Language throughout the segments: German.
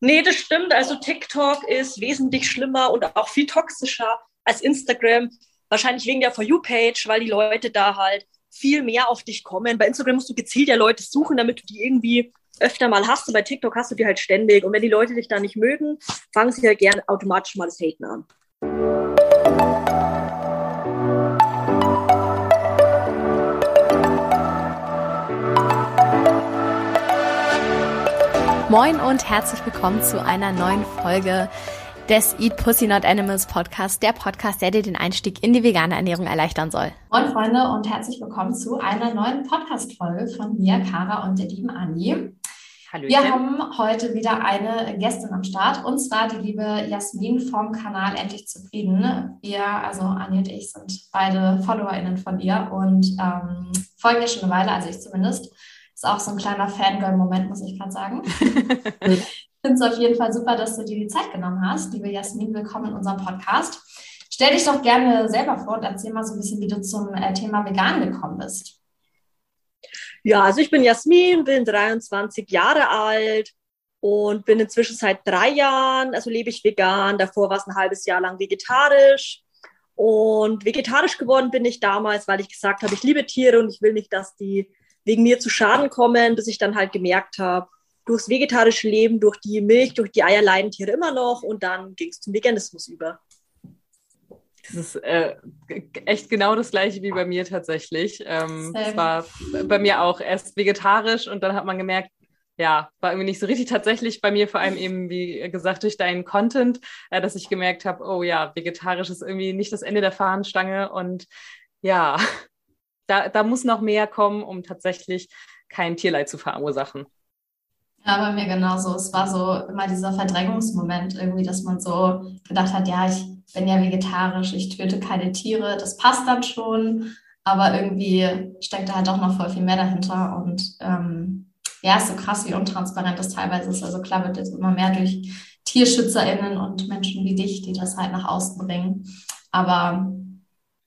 Nee, das stimmt. Also TikTok ist wesentlich schlimmer und auch viel toxischer als Instagram. Wahrscheinlich wegen der For You-Page, weil die Leute da halt viel mehr auf dich kommen. Bei Instagram musst du gezielt ja Leute suchen, damit du die irgendwie öfter mal hast. Und bei TikTok hast du die halt ständig. Und wenn die Leute dich da nicht mögen, fangen sie ja gern automatisch mal das Haten an. Moin und herzlich willkommen zu einer neuen Folge des Eat Pussy Not Animals Podcast, der Podcast, der dir den Einstieg in die vegane Ernährung erleichtern soll. Moin Freunde und herzlich willkommen zu einer neuen Podcast-Folge von mir, Kara und der lieben Anni. Hallo. Wir haben heute wieder eine Gästin am Start und zwar die liebe Jasmin vom Kanal Endlich Zufrieden. Wir, also Anni und ich, sind beide FollowerInnen von ihr und ähm, folgen ihr schon eine Weile, also ich zumindest. Ist auch so ein kleiner Fangirl-Moment, muss ich gerade sagen. ich finde es auf jeden Fall super, dass du dir die Zeit genommen hast. Liebe Jasmin, willkommen in unserem Podcast. Stell dich doch gerne selber vor und erzähl mal so ein bisschen, wie du zum äh, Thema vegan gekommen bist. Ja, also ich bin Jasmin, bin 23 Jahre alt und bin inzwischen seit drei Jahren, also lebe ich vegan. Davor war es ein halbes Jahr lang vegetarisch. Und vegetarisch geworden bin ich damals, weil ich gesagt habe, ich liebe Tiere und ich will nicht, dass die wegen mir zu Schaden kommen, bis ich dann halt gemerkt habe, durchs vegetarische Leben, durch die Milch, durch die Eier leiden Tiere immer noch und dann ging es zum Veganismus über. Das ist äh, echt genau das gleiche wie bei mir tatsächlich. Ähm, es war bei mir auch erst vegetarisch und dann hat man gemerkt, ja, war irgendwie nicht so richtig tatsächlich bei mir, vor allem eben, wie gesagt, durch deinen Content, äh, dass ich gemerkt habe, oh ja, vegetarisch ist irgendwie nicht das Ende der Fahnenstange und ja, da, da muss noch mehr kommen, um tatsächlich kein Tierleid zu verursachen. Ja, bei mir genauso. Es war so immer dieser Verdrängungsmoment irgendwie, dass man so gedacht hat, ja, ich bin ja vegetarisch, ich töte keine Tiere, das passt dann schon. Aber irgendwie steckt da halt doch noch voll viel mehr dahinter. Und ähm, ja, ist so krass, wie untransparent das teilweise ist. Also klar wird jetzt immer mehr durch TierschützerInnen und Menschen wie dich, die das halt nach außen bringen. Aber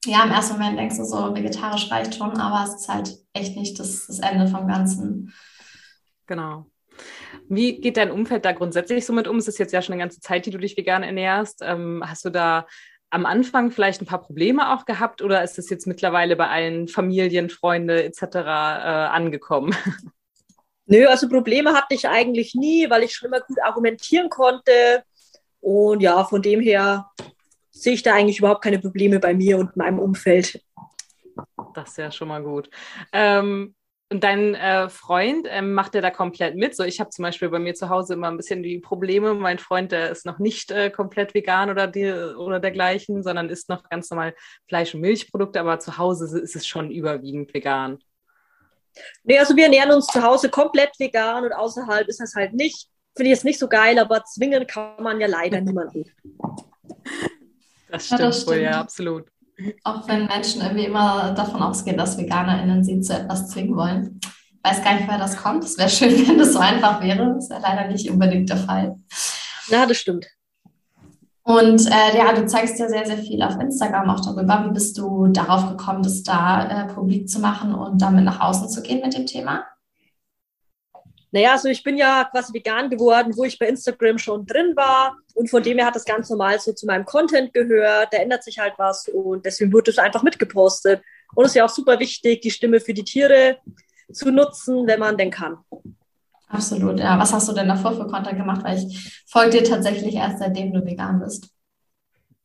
ja, im ersten Moment denkst du so, vegetarisch reicht schon, aber es ist halt echt nicht das, das Ende vom Ganzen. Genau. Wie geht dein Umfeld da grundsätzlich so mit um? Es ist jetzt ja schon eine ganze Zeit, die du dich vegan ernährst. Ähm, hast du da am Anfang vielleicht ein paar Probleme auch gehabt oder ist das jetzt mittlerweile bei allen Familien, Freunde etc. Äh, angekommen? Nö, also Probleme hatte ich eigentlich nie, weil ich schon immer gut argumentieren konnte. Und ja, von dem her sehe ich da eigentlich überhaupt keine Probleme bei mir und meinem Umfeld. Das ist ja schon mal gut. Ähm, und dein äh, Freund, ähm, macht der da komplett mit? So, ich habe zum Beispiel bei mir zu Hause immer ein bisschen die Probleme. Mein Freund, der ist noch nicht äh, komplett vegan oder, die, oder dergleichen, sondern isst noch ganz normal Fleisch- und Milchprodukte, aber zu Hause ist es schon überwiegend vegan. Nee, also wir ernähren uns zu Hause komplett vegan und außerhalb ist das halt nicht. Finde ich jetzt nicht so geil, aber zwingen kann man ja leider niemanden. Das stimmt, ja, das stimmt. wohl, ja, absolut. Auch wenn Menschen irgendwie immer davon ausgehen, dass VeganerInnen sie zu etwas zwingen wollen. Ich weiß gar nicht, woher das kommt. Es wäre schön, wenn das so einfach wäre. Das ist ja leider nicht unbedingt der Fall. Ja, das stimmt. Und äh, ja, du zeigst ja sehr, sehr viel auf Instagram auch darüber. Wie bist du darauf gekommen, das da äh, publik zu machen und damit nach außen zu gehen mit dem Thema? Naja, also ich bin ja quasi vegan geworden, wo ich bei Instagram schon drin war. Und von dem her hat das ganz normal so zu meinem Content gehört. Da ändert sich halt was und deswegen wurde es einfach mitgepostet. Und es ist ja auch super wichtig, die Stimme für die Tiere zu nutzen, wenn man denn kann. Absolut, ja. Was hast du denn davor für Content gemacht? Weil ich folge dir tatsächlich erst seitdem du vegan bist.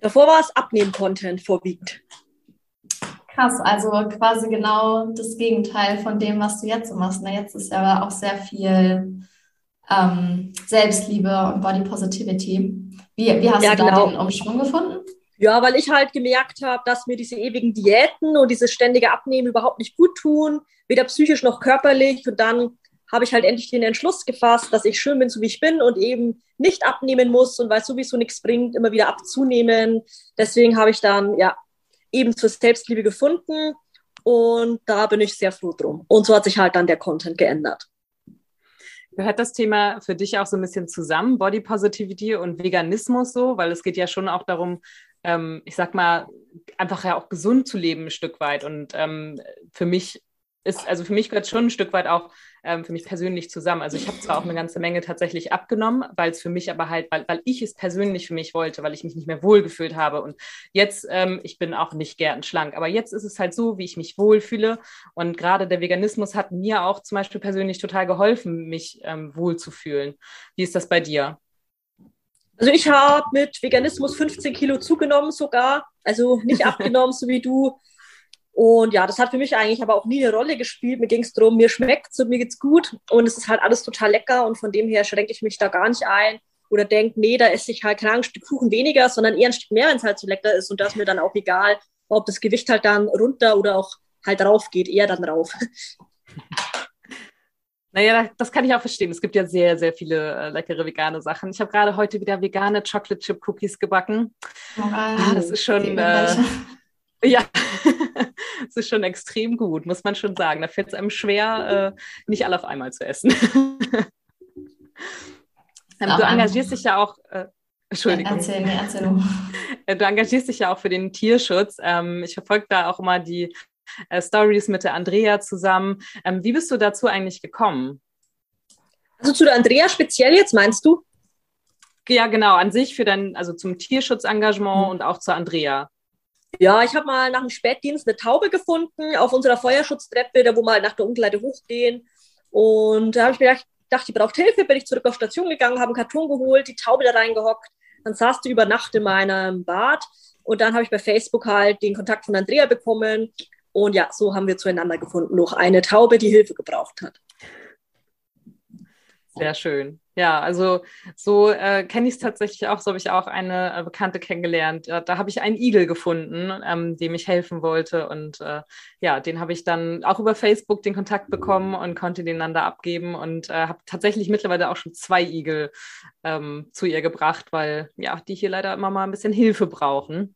Davor war es Abnehmen-Content vorwiegend krass. Also quasi genau das Gegenteil von dem, was du jetzt so machst. Na, jetzt ist ja auch sehr viel ähm, Selbstliebe und Body Positivity. Wie, wie hast ja, du da genau. den Umschwung gefunden? Ja, weil ich halt gemerkt habe, dass mir diese ewigen Diäten und dieses ständige Abnehmen überhaupt nicht gut tun, weder psychisch noch körperlich. Und dann habe ich halt endlich den Entschluss gefasst, dass ich schön bin, so wie ich bin und eben nicht abnehmen muss und weil es sowieso nichts bringt, immer wieder abzunehmen. Deswegen habe ich dann ja eben zur Selbstliebe gefunden und da bin ich sehr froh drum. Und so hat sich halt dann der Content geändert. Gehört das Thema für dich auch so ein bisschen zusammen, Body Positivity und Veganismus so? Weil es geht ja schon auch darum, ähm, ich sag mal, einfach ja auch gesund zu leben ein Stück weit. Und ähm, für mich ist, also für mich gehört schon ein Stück weit auch ähm, für mich persönlich zusammen. Also ich habe zwar auch eine ganze Menge tatsächlich abgenommen, weil es für mich aber halt, weil, weil ich es persönlich für mich wollte, weil ich mich nicht mehr wohlgefühlt habe. Und jetzt, ähm, ich bin auch nicht gern schlank, aber jetzt ist es halt so, wie ich mich wohlfühle. Und gerade der Veganismus hat mir auch zum Beispiel persönlich total geholfen, mich ähm, wohlzufühlen. Wie ist das bei dir? Also ich habe mit Veganismus 15 Kilo zugenommen sogar, also nicht abgenommen, so wie du. Und ja, das hat für mich eigentlich aber auch nie eine Rolle gespielt. Mir ging es darum, mir schmeckt es und mir geht's gut und es ist halt alles total lecker und von dem her schränke ich mich da gar nicht ein oder denke, nee, da esse ich halt kein ein Stück Kuchen weniger, sondern eher ein Stück mehr, wenn es halt so lecker ist und da ist mir dann auch egal, ob das Gewicht halt dann runter oder auch halt rauf geht, eher dann rauf. Naja, das kann ich auch verstehen. Es gibt ja sehr, sehr viele äh, leckere vegane Sachen. Ich habe gerade heute wieder vegane Chocolate Chip Cookies gebacken. Oh, ah, das ist schon, äh, ja, es ist schon extrem gut, muss man schon sagen. Da fällt es einem schwer, äh, nicht alle auf einmal zu essen. ähm, du engagierst dich ja auch. Äh, Entschuldigung. Erzähl mir, erzähl äh, Du engagierst dich ja auch für den Tierschutz. Ähm, ich verfolge da auch immer die äh, Stories mit der Andrea zusammen. Ähm, wie bist du dazu eigentlich gekommen? Also zu der Andrea speziell jetzt, meinst du? Ja, genau, an sich für dein, also zum Tierschutzengagement mhm. und auch zur Andrea. Ja, ich habe mal nach dem Spätdienst eine Taube gefunden auf unserer Feuerschutztreppe, da wo wir halt nach der Umkleide hochgehen. Und da habe ich mir gedacht, dachte, die braucht Hilfe, bin ich zurück auf Station gegangen, habe einen Karton geholt, die Taube da reingehockt. Dann saß die über Nacht in meinem Bad und dann habe ich bei Facebook halt den Kontakt von Andrea bekommen. Und ja, so haben wir zueinander gefunden. Noch eine Taube, die Hilfe gebraucht hat. Sehr schön. Ja, also so äh, kenne ich es tatsächlich auch. So habe ich auch eine äh, Bekannte kennengelernt. Äh, da habe ich einen Igel gefunden, ähm, dem ich helfen wollte. Und äh, ja, den habe ich dann auch über Facebook den Kontakt bekommen und konnte den dann da abgeben und äh, habe tatsächlich mittlerweile auch schon zwei Igel ähm, zu ihr gebracht, weil ja, die hier leider immer mal ein bisschen Hilfe brauchen.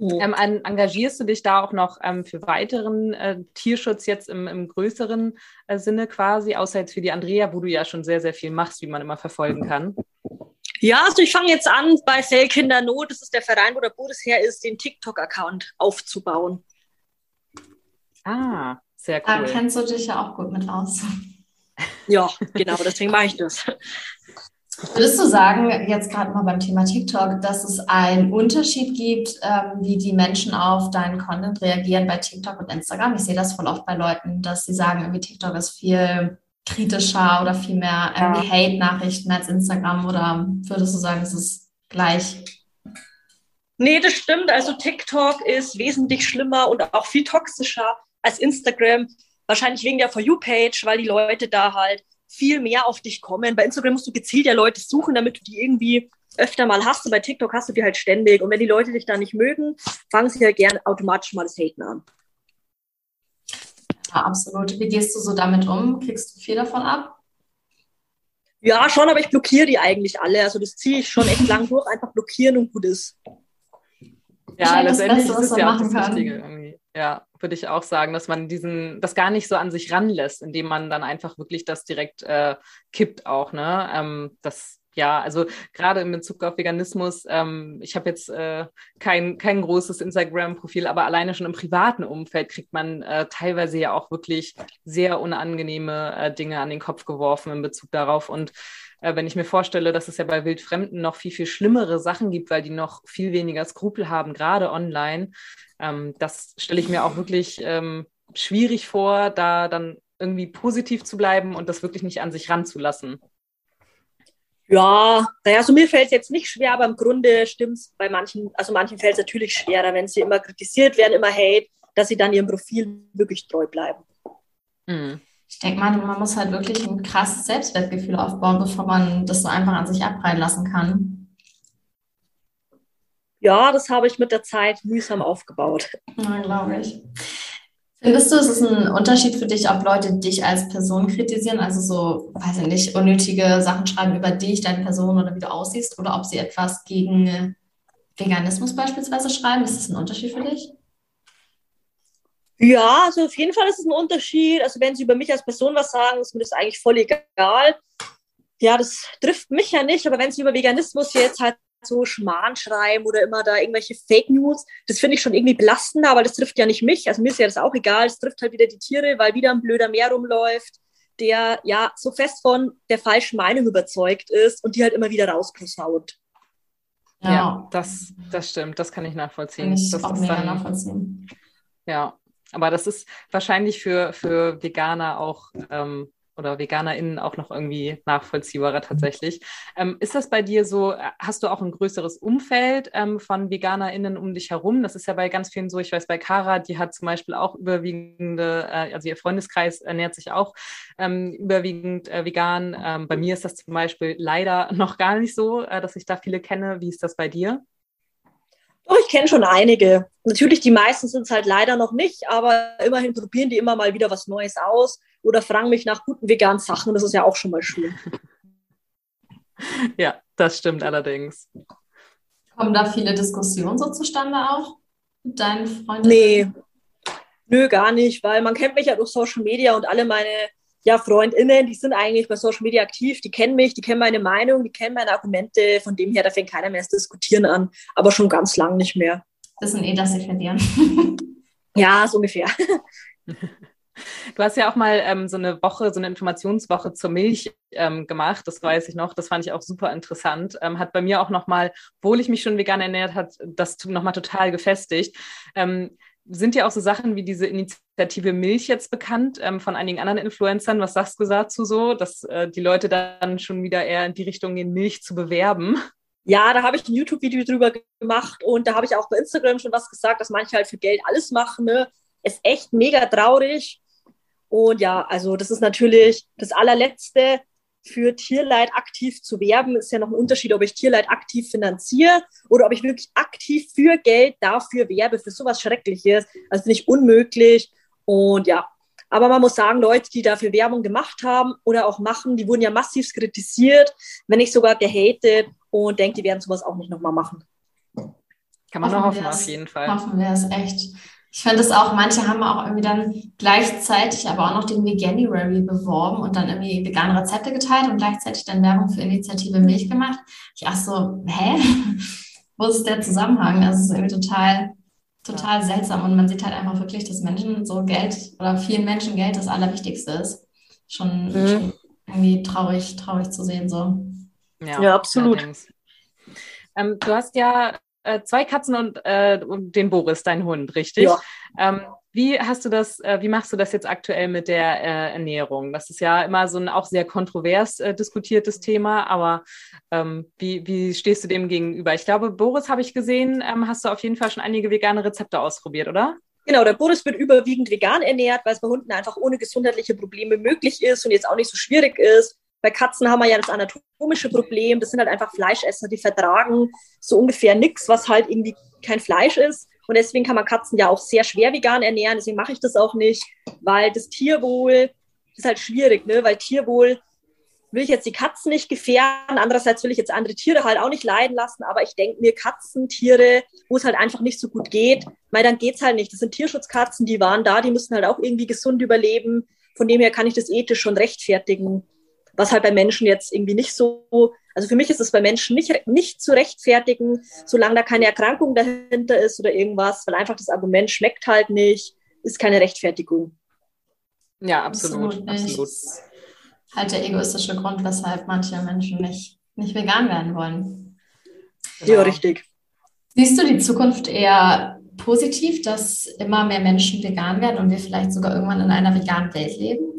Ähm, an, engagierst du dich da auch noch ähm, für weiteren äh, Tierschutz jetzt im, im größeren äh, Sinne quasi, außer jetzt für die Andrea, wo du ja schon sehr, sehr viel machst, wie man immer verfolgen kann? Ja, also ich fange jetzt an bei Fellkinder Not, das ist der Verein, wo der Bodes her ist, den TikTok-Account aufzubauen. Ah, sehr cool. Da kennst du dich ja auch gut mit aus. Ja, genau, deswegen mache ich das. Würdest du sagen, jetzt gerade mal beim Thema TikTok, dass es einen Unterschied gibt, ähm, wie die Menschen auf deinen Content reagieren bei TikTok und Instagram? Ich sehe das voll oft bei Leuten, dass sie sagen, irgendwie TikTok ist viel kritischer oder viel mehr ja. Hate-Nachrichten als Instagram oder würdest du sagen, es ist gleich? Nee, das stimmt. Also TikTok ist wesentlich schlimmer und auch viel toxischer als Instagram. Wahrscheinlich wegen der For You-Page, weil die Leute da halt viel mehr auf dich kommen. Bei Instagram musst du gezielt ja Leute suchen, damit du die irgendwie öfter mal hast. Und bei TikTok hast du die halt ständig. Und wenn die Leute dich da nicht mögen, fangen sie ja gern automatisch mal das Haten an. Ja, absolut. Wie gehst du so damit um? Kriegst du viel davon ab? Ja, schon, aber ich blockiere die eigentlich alle. Also das ziehe ich schon echt lang durch. Einfach blockieren und gut ist. Ja, letztendlich ist es ja auch das Wichtige irgendwie. Ja, würde ich auch sagen, dass man diesen, das gar nicht so an sich ranlässt, indem man dann einfach wirklich das direkt äh, kippt auch, ne? Ähm, das, ja, also gerade in Bezug auf Veganismus, ähm, ich habe jetzt äh, kein, kein großes Instagram-Profil, aber alleine schon im privaten Umfeld kriegt man äh, teilweise ja auch wirklich sehr unangenehme äh, Dinge an den Kopf geworfen in Bezug darauf. Und äh, wenn ich mir vorstelle, dass es ja bei Wildfremden noch viel, viel schlimmere Sachen gibt, weil die noch viel weniger Skrupel haben, gerade online, ähm, das stelle ich mir auch wirklich ähm, schwierig vor, da dann irgendwie positiv zu bleiben und das wirklich nicht an sich ranzulassen. Ja, naja, also mir fällt es jetzt nicht schwer, aber im Grunde stimmt es bei manchen, also manchen fällt es natürlich schwerer, wenn sie immer kritisiert werden, immer hate, dass sie dann ihrem Profil wirklich treu bleiben. Mhm. Ich denke mal, man muss halt wirklich ein krasses Selbstwertgefühl aufbauen, bevor man das so einfach an sich abprallen lassen kann. Ja, das habe ich mit der Zeit mühsam aufgebaut. Ja, glaube ich. Findest du, es ist ein Unterschied für dich, ob Leute dich als Person kritisieren, also so, weiß ich nicht, unnötige Sachen schreiben über dich, deine Person oder wie du aussiehst, oder ob sie etwas gegen Veganismus beispielsweise schreiben? Ist das ein Unterschied für dich? Ja, also auf jeden Fall ist es ein Unterschied. Also wenn sie über mich als Person was sagen, ist mir das eigentlich voll egal. Ja, das trifft mich ja nicht, aber wenn sie über Veganismus jetzt halt so Schmarrn schreiben oder immer da irgendwelche Fake News. Das finde ich schon irgendwie belastender, aber das trifft ja nicht mich. Also mir ist ja das auch egal. Es trifft halt wieder die Tiere, weil wieder ein blöder Meer rumläuft, der ja so fest von der falschen Meinung überzeugt ist und die halt immer wieder rausposaunt. Ja, ja, das, das stimmt. Das kann ich nachvollziehen. Kann ich das auch mega dann, nachvollziehen. Ja, aber das ist wahrscheinlich für, für Veganer auch ähm, oder VeganerInnen auch noch irgendwie nachvollziehbarer tatsächlich. Ähm, ist das bei dir so, äh, hast du auch ein größeres Umfeld ähm, von VeganerInnen um dich herum? Das ist ja bei ganz vielen so, ich weiß bei Kara, die hat zum Beispiel auch überwiegende, äh, also ihr Freundeskreis ernährt sich auch ähm, überwiegend äh, vegan. Ähm, bei mir ist das zum Beispiel leider noch gar nicht so, äh, dass ich da viele kenne. Wie ist das bei dir? Oh, ich kenne schon einige. Natürlich, die meisten sind es halt leider noch nicht, aber immerhin probieren die immer mal wieder was Neues aus oder fragen mich nach guten veganen Sachen. Das ist ja auch schon mal schön. Ja, das stimmt allerdings. Kommen da viele Diskussionen so zustande auch mit deinen Freunden? Nee, nö, gar nicht, weil man kennt mich ja durch Social Media und alle meine ja, FreundInnen, die sind eigentlich bei Social Media aktiv, die kennen mich, die kennen meine Meinung, die kennen meine Argumente. Von dem her, da fängt keiner mehr das Diskutieren an, aber schon ganz lang nicht mehr. Wissen eh, dass sie verlieren. ja, so ungefähr. Du hast ja auch mal ähm, so eine Woche, so eine Informationswoche zur Milch ähm, gemacht. Das weiß ich noch. Das fand ich auch super interessant. Ähm, hat bei mir auch nochmal, obwohl ich mich schon vegan ernährt hat, das nochmal total gefestigt. Ähm, sind ja auch so Sachen wie diese Initiative Milch jetzt bekannt ähm, von einigen anderen Influencern. Was sagst du dazu so, dass äh, die Leute dann schon wieder eher in die Richtung gehen, Milch zu bewerben? Ja, da habe ich ein YouTube-Video drüber gemacht und da habe ich auch bei Instagram schon was gesagt, dass manche halt für Geld alles machen. Ne? Ist echt mega traurig. Und ja, also das ist natürlich das allerletzte, für Tierleid aktiv zu werben, ist ja noch ein Unterschied, ob ich Tierleid aktiv finanziere oder ob ich wirklich aktiv für Geld dafür werbe, für sowas Schreckliches. Also finde ich unmöglich. Und ja, aber man muss sagen, Leute, die dafür Werbung gemacht haben oder auch machen, die wurden ja massiv kritisiert, wenn nicht sogar gehatet und denkt, die werden sowas auch nicht nochmal machen. Kann man hoffen nur hoffen, auf jeden Fall. Hoffen wir es echt. Ich finde es auch, manche haben auch irgendwie dann gleichzeitig aber auch noch den Veganuary beworben und dann irgendwie vegane Rezepte geteilt und gleichzeitig dann Werbung für Initiative Milch gemacht. Ich ach so, hä? Wo ist der Zusammenhang? Das ist irgendwie total, total seltsam und man sieht halt einfach wirklich, dass Menschen so Geld oder vielen Menschen Geld das Allerwichtigste ist. Schon, mhm. schon irgendwie traurig, traurig zu sehen so. Ja, ja absolut. Ähm, du hast ja äh, zwei Katzen und, äh, und den Boris, dein Hund, richtig? Ja. Ähm, wie hast du das, äh, wie machst du das jetzt aktuell mit der äh, Ernährung? Das ist ja immer so ein auch sehr kontrovers äh, diskutiertes Thema, aber ähm, wie, wie stehst du dem gegenüber? Ich glaube, Boris habe ich gesehen, ähm, hast du auf jeden Fall schon einige vegane Rezepte ausprobiert, oder? Genau, der Boris wird überwiegend vegan ernährt, weil es bei Hunden einfach ohne gesundheitliche Probleme möglich ist und jetzt auch nicht so schwierig ist. Bei Katzen haben wir ja das anatomische Problem. Das sind halt einfach Fleischesser, die vertragen so ungefähr nichts, was halt irgendwie kein Fleisch ist. Und deswegen kann man Katzen ja auch sehr schwer vegan ernähren. Deswegen mache ich das auch nicht, weil das Tierwohl ist halt schwierig, ne? weil Tierwohl will ich jetzt die Katzen nicht gefährden. Andererseits will ich jetzt andere Tiere halt auch nicht leiden lassen. Aber ich denke mir, Katzen, Tiere, wo es halt einfach nicht so gut geht, weil dann geht's halt nicht. Das sind Tierschutzkatzen, die waren da, die müssen halt auch irgendwie gesund überleben. Von dem her kann ich das ethisch schon rechtfertigen was halt bei Menschen jetzt irgendwie nicht so, also für mich ist es bei Menschen nicht, nicht zu rechtfertigen, solange da keine Erkrankung dahinter ist oder irgendwas, weil einfach das Argument schmeckt halt nicht, ist keine Rechtfertigung. Ja, absolut. absolut. absolut. Halt der egoistische Grund, weshalb manche Menschen nicht, nicht vegan werden wollen. Genau. Ja, richtig. Siehst du die Zukunft eher positiv, dass immer mehr Menschen vegan werden und wir vielleicht sogar irgendwann in einer veganen Welt leben?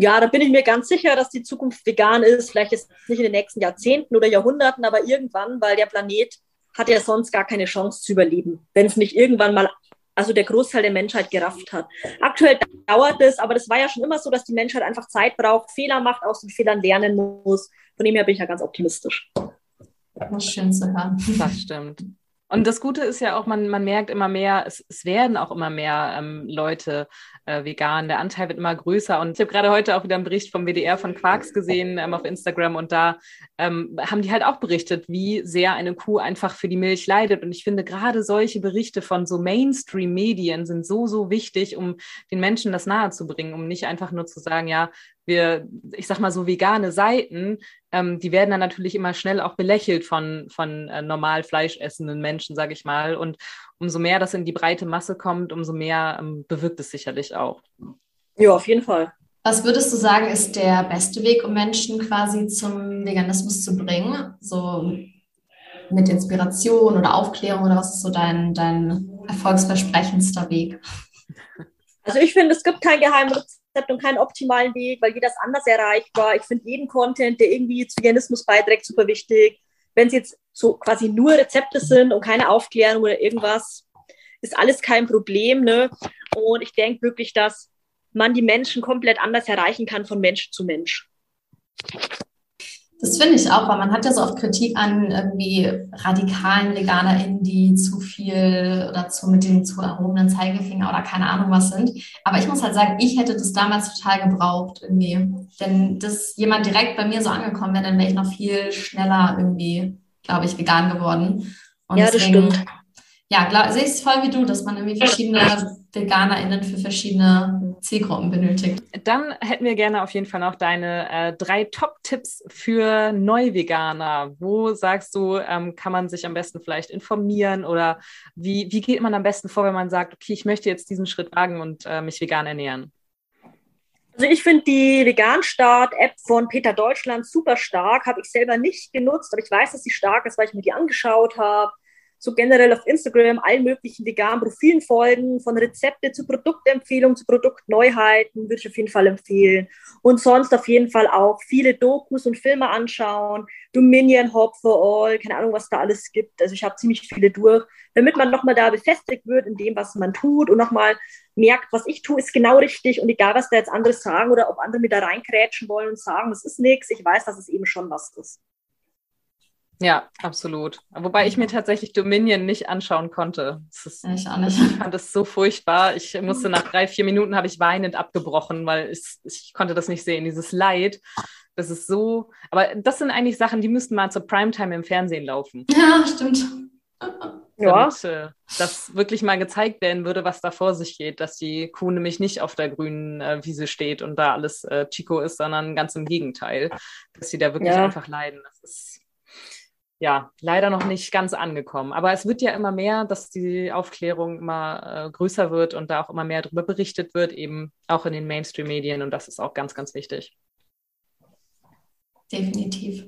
Ja, da bin ich mir ganz sicher, dass die Zukunft vegan ist. Vielleicht ist es nicht in den nächsten Jahrzehnten oder Jahrhunderten, aber irgendwann, weil der Planet hat ja sonst gar keine Chance zu überleben, wenn es nicht irgendwann mal, also der Großteil der Menschheit gerafft hat. Aktuell dauert es, aber das war ja schon immer so, dass die Menschheit einfach Zeit braucht, Fehler macht, aus den Fehlern lernen muss. Von dem her bin ich ja ganz optimistisch. Das ist schön zu hören. Das stimmt. Und das Gute ist ja auch, man, man merkt immer mehr, es, es werden auch immer mehr ähm, Leute äh, vegan. Der Anteil wird immer größer. Und ich habe gerade heute auch wieder einen Bericht vom WDR von Quarks gesehen ähm, auf Instagram und da ähm, haben die halt auch berichtet, wie sehr eine Kuh einfach für die Milch leidet. Und ich finde gerade solche Berichte von so Mainstream-Medien sind so, so wichtig, um den Menschen das nahezubringen, um nicht einfach nur zu sagen, ja, wir, ich sag mal so vegane Seiten, ähm, die werden dann natürlich immer schnell auch belächelt von, von äh, normal fleischessenden Menschen, sage ich mal. Und umso mehr das in die breite Masse kommt, umso mehr ähm, bewirkt es sicherlich auch. Ja, auf jeden Fall. Was würdest du sagen, ist der beste Weg, um Menschen quasi zum Veganismus zu bringen? So mit Inspiration oder Aufklärung oder was ist so dein, dein erfolgsversprechendster Weg? Also ich finde, es gibt kein Geheimrezept und keinen optimalen Weg, weil jeder ist anders erreichbar. Ich finde jeden Content, der irgendwie zu Veganismus beiträgt, super wichtig. Wenn es jetzt so quasi nur Rezepte sind und keine Aufklärung oder irgendwas, ist alles kein Problem. Ne? Und ich denke wirklich, dass man die Menschen komplett anders erreichen kann von Mensch zu Mensch. Das finde ich auch, weil man hat ja so oft Kritik an irgendwie radikalen VeganerInnen, die zu viel oder zu mit dem zu erhobenen Zeigefinger oder keine Ahnung was sind. Aber ich muss halt sagen, ich hätte das damals total gebraucht irgendwie. Wenn das jemand direkt bei mir so angekommen wäre, dann wäre ich noch viel schneller irgendwie, glaube ich, vegan geworden. Und ja, das stimmt. Ja, sehe ich es voll wie du, dass man irgendwie verschiedene VeganerInnen für verschiedene Zielgruppen benötigt. Dann hätten wir gerne auf jeden Fall noch deine äh, drei Top-Tipps für Neuveganer. Wo sagst du, ähm, kann man sich am besten vielleicht informieren oder wie, wie geht man am besten vor, wenn man sagt, okay, ich möchte jetzt diesen Schritt wagen und äh, mich vegan ernähren? Also ich finde die Vegan-Start-App von Peter Deutschland super stark. Habe ich selber nicht genutzt, aber ich weiß, dass sie stark ist, weil ich mir die angeschaut habe so generell auf Instagram allen möglichen veganen Profilen folgen, von Rezepte zu Produktempfehlungen, zu Produktneuheiten, würde ich auf jeden Fall empfehlen. Und sonst auf jeden Fall auch viele Dokus und Filme anschauen, Dominion, Hop for All, keine Ahnung, was da alles gibt. Also ich habe ziemlich viele durch, damit man nochmal da befestigt wird in dem, was man tut und nochmal merkt, was ich tue, ist genau richtig und egal, was da jetzt andere sagen oder ob andere mir da reinkrätschen wollen und sagen, das ist nichts, ich weiß, dass es eben schon was ist. Ja, absolut. Wobei ich mir tatsächlich Dominion nicht anschauen konnte. Ist, ich auch nicht. Ich fand es so furchtbar. Ich musste nach drei, vier Minuten habe ich weinend abgebrochen, weil ich, ich konnte das nicht sehen. Dieses Leid, das ist so. Aber das sind eigentlich Sachen, die müssten mal zur Primetime im Fernsehen laufen. Ja, stimmt. Ja. Damit, äh, dass wirklich mal gezeigt werden würde, was da vor sich geht, dass die Kuh nämlich nicht auf der grünen äh, Wiese steht und da alles äh, Chico ist, sondern ganz im Gegenteil, dass sie da wirklich ja. einfach leiden. Das ist ja, leider noch nicht ganz angekommen. Aber es wird ja immer mehr, dass die Aufklärung immer äh, größer wird und da auch immer mehr darüber berichtet wird, eben auch in den Mainstream-Medien. Und das ist auch ganz, ganz wichtig. Definitiv.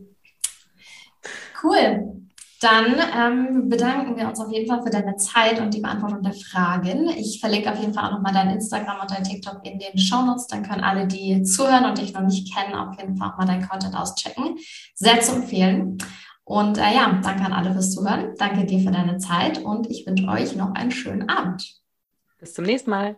Cool. Dann ähm, bedanken wir uns auf jeden Fall für deine Zeit und die Beantwortung der Fragen. Ich verlinke auf jeden Fall auch nochmal dein Instagram und dein TikTok in den Shownotes. Dann können alle, die zuhören und dich noch nicht kennen, auf jeden Fall auch mal deinen Content auschecken. Sehr zu empfehlen. Und äh, ja, danke an alle fürs Zuhören. Danke dir für deine Zeit und ich wünsche euch noch einen schönen Abend. Bis zum nächsten Mal.